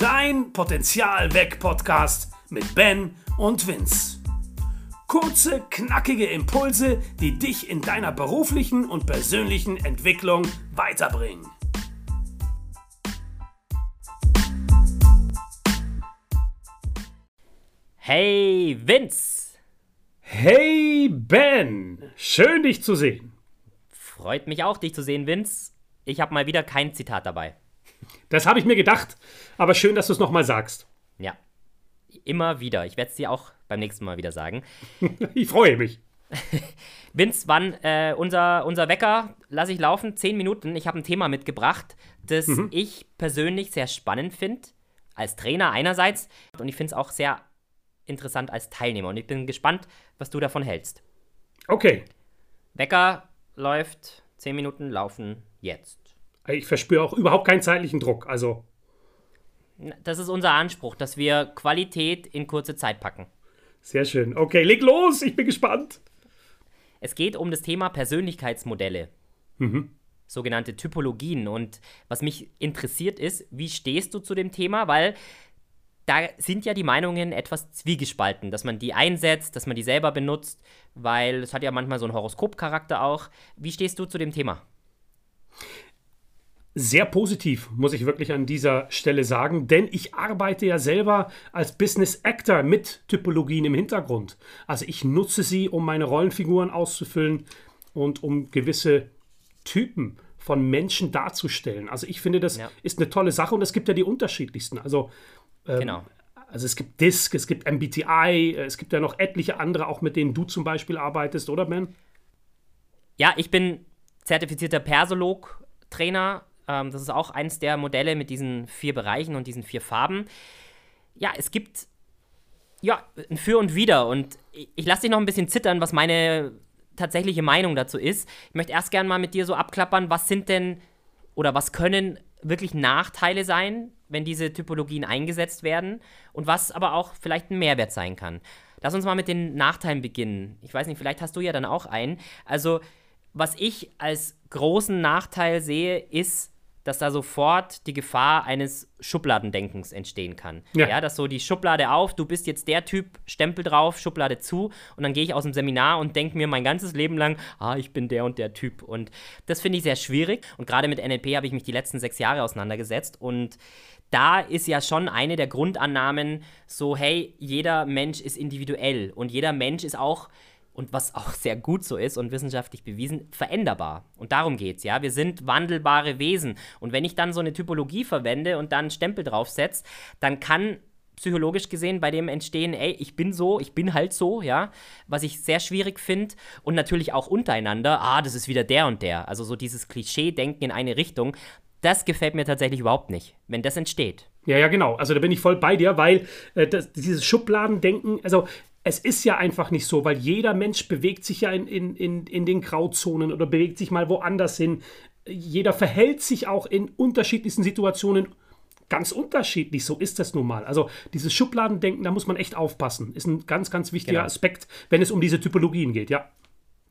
Dein Potenzial weg Podcast mit Ben und Vince. Kurze, knackige Impulse, die dich in deiner beruflichen und persönlichen Entwicklung weiterbringen. Hey Vince! Hey Ben! Schön dich zu sehen. Freut mich auch, dich zu sehen, Vince. Ich habe mal wieder kein Zitat dabei. Das habe ich mir gedacht, aber schön, dass du es nochmal sagst. Ja, immer wieder. Ich werde es dir auch beim nächsten Mal wieder sagen. ich freue mich. Vince, wann äh, unser, unser Wecker lasse ich laufen? Zehn Minuten. Ich habe ein Thema mitgebracht, das mhm. ich persönlich sehr spannend finde. Als Trainer einerseits und ich finde es auch sehr interessant als Teilnehmer. Und ich bin gespannt, was du davon hältst. Okay. Wecker läuft, zehn Minuten laufen jetzt. Ich verspüre auch überhaupt keinen zeitlichen Druck. Also. Das ist unser Anspruch, dass wir Qualität in kurze Zeit packen. Sehr schön. Okay, leg los, ich bin gespannt. Es geht um das Thema Persönlichkeitsmodelle. Mhm. Sogenannte Typologien. Und was mich interessiert ist, wie stehst du zu dem Thema? Weil da sind ja die Meinungen etwas zwiegespalten, dass man die einsetzt, dass man die selber benutzt, weil es hat ja manchmal so einen Horoskopcharakter auch. Wie stehst du zu dem Thema? Sehr positiv, muss ich wirklich an dieser Stelle sagen, denn ich arbeite ja selber als Business Actor mit Typologien im Hintergrund. Also ich nutze sie, um meine Rollenfiguren auszufüllen und um gewisse Typen von Menschen darzustellen. Also ich finde, das ja. ist eine tolle Sache und es gibt ja die unterschiedlichsten. Also ähm, genau. Also es gibt DISC, es gibt MBTI, es gibt ja noch etliche andere, auch mit denen du zum Beispiel arbeitest, oder Ben? Ja, ich bin zertifizierter Persolog-Trainer ähm, das ist auch eins der Modelle mit diesen vier Bereichen und diesen vier Farben. Ja, es gibt ja ein Für und Wider und ich, ich lasse dich noch ein bisschen zittern, was meine tatsächliche Meinung dazu ist. Ich möchte erst gerne mal mit dir so abklappern, was sind denn oder was können wirklich Nachteile sein, wenn diese Typologien eingesetzt werden und was aber auch vielleicht ein Mehrwert sein kann. Lass uns mal mit den Nachteilen beginnen. Ich weiß nicht, vielleicht hast du ja dann auch einen. Also, was ich als großen Nachteil sehe, ist, dass da sofort die Gefahr eines Schubladendenkens entstehen kann. Ja. ja, dass so die Schublade auf, du bist jetzt der Typ, Stempel drauf, Schublade zu und dann gehe ich aus dem Seminar und denke mir mein ganzes Leben lang, ah, ich bin der und der Typ. Und das finde ich sehr schwierig und gerade mit NLP habe ich mich die letzten sechs Jahre auseinandergesetzt und da ist ja schon eine der Grundannahmen so, hey, jeder Mensch ist individuell und jeder Mensch ist auch und was auch sehr gut so ist und wissenschaftlich bewiesen, veränderbar. Und darum geht es, ja. Wir sind wandelbare Wesen. Und wenn ich dann so eine Typologie verwende und dann einen Stempel draufsetze, dann kann psychologisch gesehen bei dem entstehen, ey, ich bin so, ich bin halt so, ja, was ich sehr schwierig finde und natürlich auch untereinander, ah, das ist wieder der und der, also so dieses Klischee-Denken in eine Richtung, das gefällt mir tatsächlich überhaupt nicht, wenn das entsteht. Ja, ja, genau. Also da bin ich voll bei dir, weil äh, das, dieses Schubladendenken, also es ist ja einfach nicht so, weil jeder Mensch bewegt sich ja in, in, in, in den Grauzonen oder bewegt sich mal woanders hin. Jeder verhält sich auch in unterschiedlichsten Situationen ganz unterschiedlich. So ist das nun mal. Also dieses Schubladendenken, da muss man echt aufpassen. Ist ein ganz, ganz wichtiger genau. Aspekt, wenn es um diese Typologien geht, ja.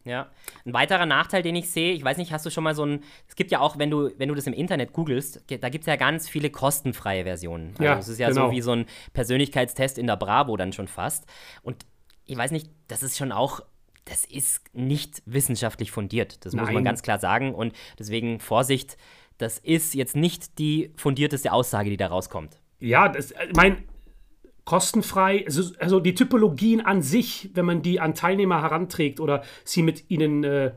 Ja. Ein weiterer Nachteil, den ich sehe, ich weiß nicht, hast du schon mal so ein, es gibt ja auch, wenn du, wenn du das im Internet googelst, da gibt es ja ganz viele kostenfreie Versionen. Also ja, es ist ja genau. so wie so ein Persönlichkeitstest in der Bravo dann schon fast. Und ich weiß nicht, das ist schon auch, das ist nicht wissenschaftlich fundiert. Das Nein. muss man ganz klar sagen. Und deswegen Vorsicht, das ist jetzt nicht die fundierteste Aussage, die da rauskommt. Ja, das, ich meine, kostenfrei, also, also, die Typologien an sich, wenn man die an Teilnehmer heranträgt oder sie mit ihnen äh, äh,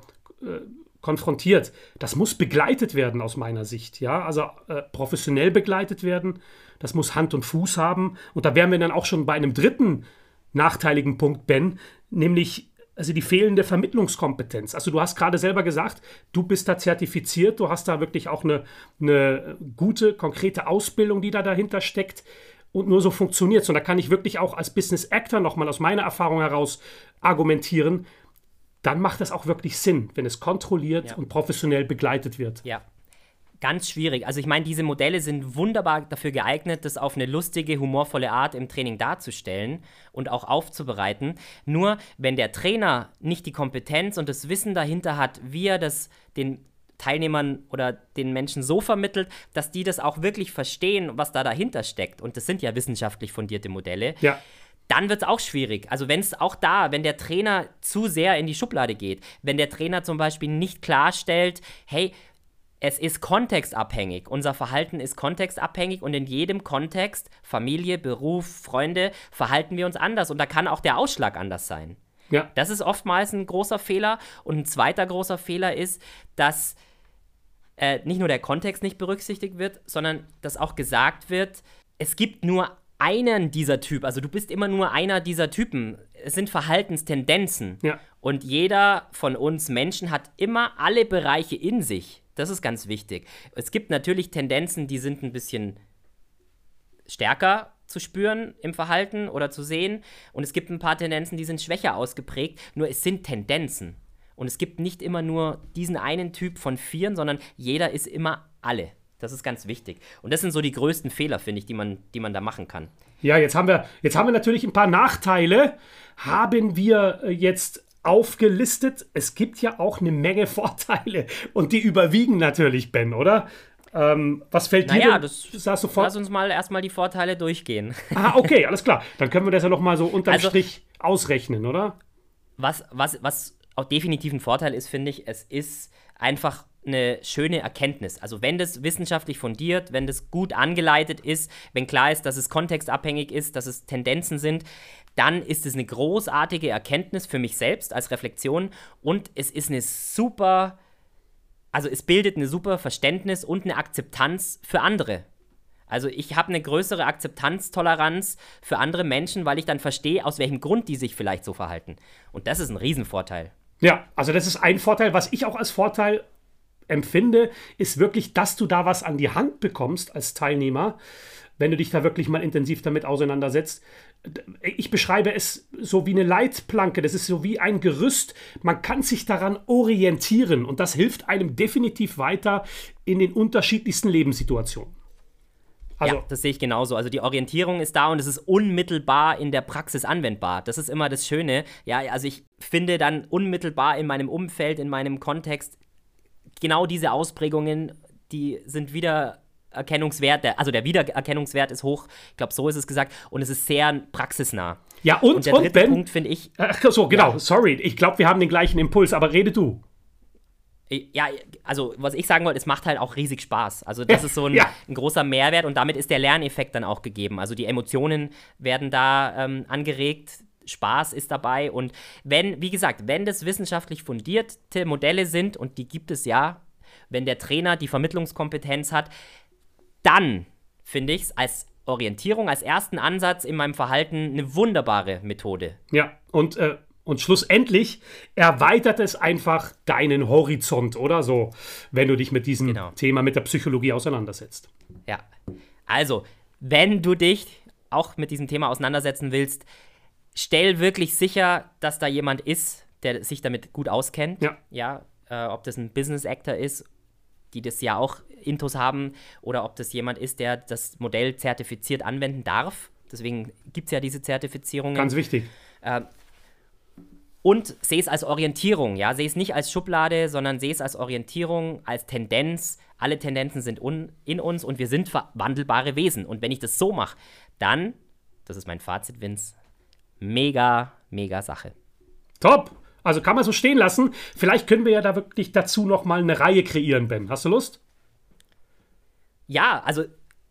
konfrontiert, das muss begleitet werden aus meiner Sicht, ja, also äh, professionell begleitet werden, das muss Hand und Fuß haben. Und da wären wir dann auch schon bei einem dritten nachteiligen Punkt, Ben, nämlich also die fehlende Vermittlungskompetenz. Also du hast gerade selber gesagt, du bist da zertifiziert, du hast da wirklich auch eine, eine gute, konkrete Ausbildung, die da dahinter steckt und nur so funktioniert. Und da kann ich wirklich auch als Business Actor nochmal aus meiner Erfahrung heraus argumentieren, dann macht das auch wirklich Sinn, wenn es kontrolliert ja. und professionell begleitet wird. Ja. Ganz schwierig. Also ich meine, diese Modelle sind wunderbar dafür geeignet, das auf eine lustige, humorvolle Art im Training darzustellen und auch aufzubereiten. Nur wenn der Trainer nicht die Kompetenz und das Wissen dahinter hat, wie er das den Teilnehmern oder den Menschen so vermittelt, dass die das auch wirklich verstehen, was da dahinter steckt. Und das sind ja wissenschaftlich fundierte Modelle. Ja. Dann wird es auch schwierig. Also wenn es auch da, wenn der Trainer zu sehr in die Schublade geht, wenn der Trainer zum Beispiel nicht klarstellt, hey, es ist kontextabhängig. Unser Verhalten ist kontextabhängig und in jedem Kontext, Familie, Beruf, Freunde, verhalten wir uns anders und da kann auch der Ausschlag anders sein. Ja. Das ist oftmals ein großer Fehler. Und ein zweiter großer Fehler ist, dass äh, nicht nur der Kontext nicht berücksichtigt wird, sondern dass auch gesagt wird, es gibt nur einen dieser Typen, also du bist immer nur einer dieser Typen. Es sind Verhaltenstendenzen. Ja. Und jeder von uns Menschen hat immer alle Bereiche in sich. Das ist ganz wichtig. Es gibt natürlich Tendenzen, die sind ein bisschen stärker zu spüren im Verhalten oder zu sehen. Und es gibt ein paar Tendenzen, die sind schwächer ausgeprägt. Nur es sind Tendenzen. Und es gibt nicht immer nur diesen einen Typ von vieren, sondern jeder ist immer alle. Das ist ganz wichtig. Und das sind so die größten Fehler, finde ich, die man, die man da machen kann. Ja, jetzt haben wir, jetzt haben wir natürlich ein paar Nachteile. Haben wir äh, jetzt aufgelistet. Es gibt ja auch eine Menge Vorteile und die überwiegen natürlich, Ben, oder? Ähm, was fällt dir Naja, denn? das, sagst sofort. lass uns mal erstmal die Vorteile durchgehen. Ah, okay, alles klar. Dann können wir das ja noch mal so unterm Also- Strich ausrechnen, oder? Was, was, was auch definitiv ein Vorteil ist, finde ich, es ist einfach eine schöne Erkenntnis. Also wenn das wissenschaftlich fundiert, wenn das gut angeleitet ist, wenn klar ist, dass es kontextabhängig ist, dass es Tendenzen sind, dann ist es eine großartige Erkenntnis für mich selbst als Reflexion und es ist eine super, also es bildet eine super Verständnis und eine Akzeptanz für andere. Also ich habe eine größere Akzeptanztoleranz für andere Menschen, weil ich dann verstehe, aus welchem Grund die sich vielleicht so verhalten. Und das ist ein Riesenvorteil. Ja, also das ist ein Vorteil. Was ich auch als Vorteil empfinde, ist wirklich, dass du da was an die Hand bekommst als Teilnehmer, wenn du dich da wirklich mal intensiv damit auseinandersetzt. Ich beschreibe es so wie eine Leitplanke, das ist so wie ein Gerüst. Man kann sich daran orientieren und das hilft einem definitiv weiter in den unterschiedlichsten Lebenssituationen. Also, ja, das sehe ich genauso. Also die Orientierung ist da und es ist unmittelbar in der Praxis anwendbar. Das ist immer das Schöne. Ja, also ich finde dann unmittelbar in meinem Umfeld, in meinem Kontext genau diese Ausprägungen, die sind Wiedererkennungswert, der, also der Wiedererkennungswert ist hoch, ich glaube, so ist es gesagt, und es ist sehr praxisnah. ja, und, Und der und dritte Ben, Punkt finde ich, Ach so, genau, sorry, ich glaube, wir haben den gleichen Impuls, aber rede du. Ja, also was ich sagen wollte, es macht halt auch riesig Spaß. Also das Ja, ist so ein, ja. ein großer Mehrwert und damit ist der Lerneffekt dann auch gegeben. Also die Emotionen werden da ähm, angeregt, Spaß ist dabei und wenn, wie gesagt, wenn das wissenschaftlich fundierte Modelle sind und die gibt es ja, wenn der Trainer die Vermittlungskompetenz hat, dann finde ich es als Orientierung, als ersten Ansatz in meinem Verhalten eine wunderbare Methode. Ja, und, äh, und schlussendlich erweitert es einfach deinen Horizont, oder so, wenn du dich mit diesem Genau. Thema, mit der Psychologie auseinandersetzt. Ja. Also, wenn du dich auch mit diesem Thema auseinandersetzen willst, stell wirklich sicher, dass da jemand ist, der sich damit gut auskennt. Ja. Ja, äh, ob das ein Business Actor ist, die das ja auch Intus haben, oder ob das jemand ist, der das Modell zertifiziert anwenden darf. Deswegen gibt es ja diese Zertifizierungen. Ganz wichtig. Und sehe es als Orientierung, ja. Sehe es nicht als Schublade, sondern sehe es als Orientierung, als Tendenz. Alle Tendenzen sind in uns und wir sind verwandelbare Wesen. Und wenn ich das so mache, dann, das ist mein Fazit, Vince, mega, mega Sache. Top. Also kann man so stehen lassen. Vielleicht können wir ja da wirklich dazu noch mal eine Reihe kreieren, Ben. Hast du Lust? Ja, also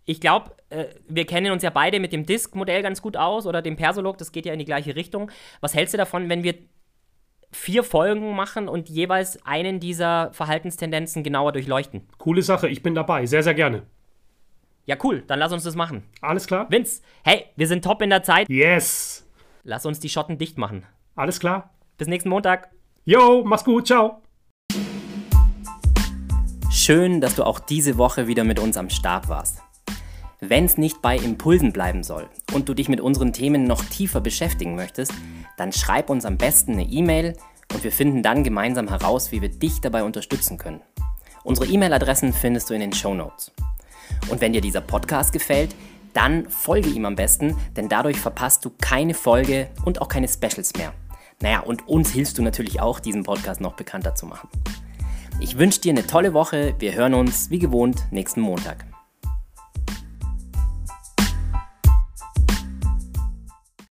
ich glaube, äh, wir kennen uns ja beide mit dem Disk-Modell ganz gut aus oder dem Persolog, das geht ja in die gleiche Richtung. Was hältst du davon, wenn wir vier Folgen machen und jeweils einen dieser Verhaltenstendenzen genauer durchleuchten? Coole Sache. Ich bin dabei. Sehr, sehr gerne. Ja, cool, dann lass uns das machen. Alles klar? Vince, hey, wir sind top in der Zeit. Yes. Lass uns die Schotten dicht machen. Alles klar? Bis nächsten Montag. Jo, mach's gut. Ciao. Schön, dass du auch diese Woche wieder mit uns am Start warst. Wenn es nicht bei Impulsen bleiben soll und du dich mit unseren Themen noch tiefer beschäftigen möchtest, dann schreib uns am besten eine E-Mail und wir finden dann gemeinsam heraus, wie wir dich dabei unterstützen können. Unsere E-Mail-Adressen findest du in den Show Notes. Und wenn dir dieser Podcast gefällt, dann folge ihm am besten, denn dadurch verpasst du keine Folge und auch keine Specials mehr. Naja, und uns hilfst du natürlich auch, diesen Podcast noch bekannter zu machen. Ich wünsche dir eine tolle Woche. Wir hören uns wie gewohnt nächsten Montag.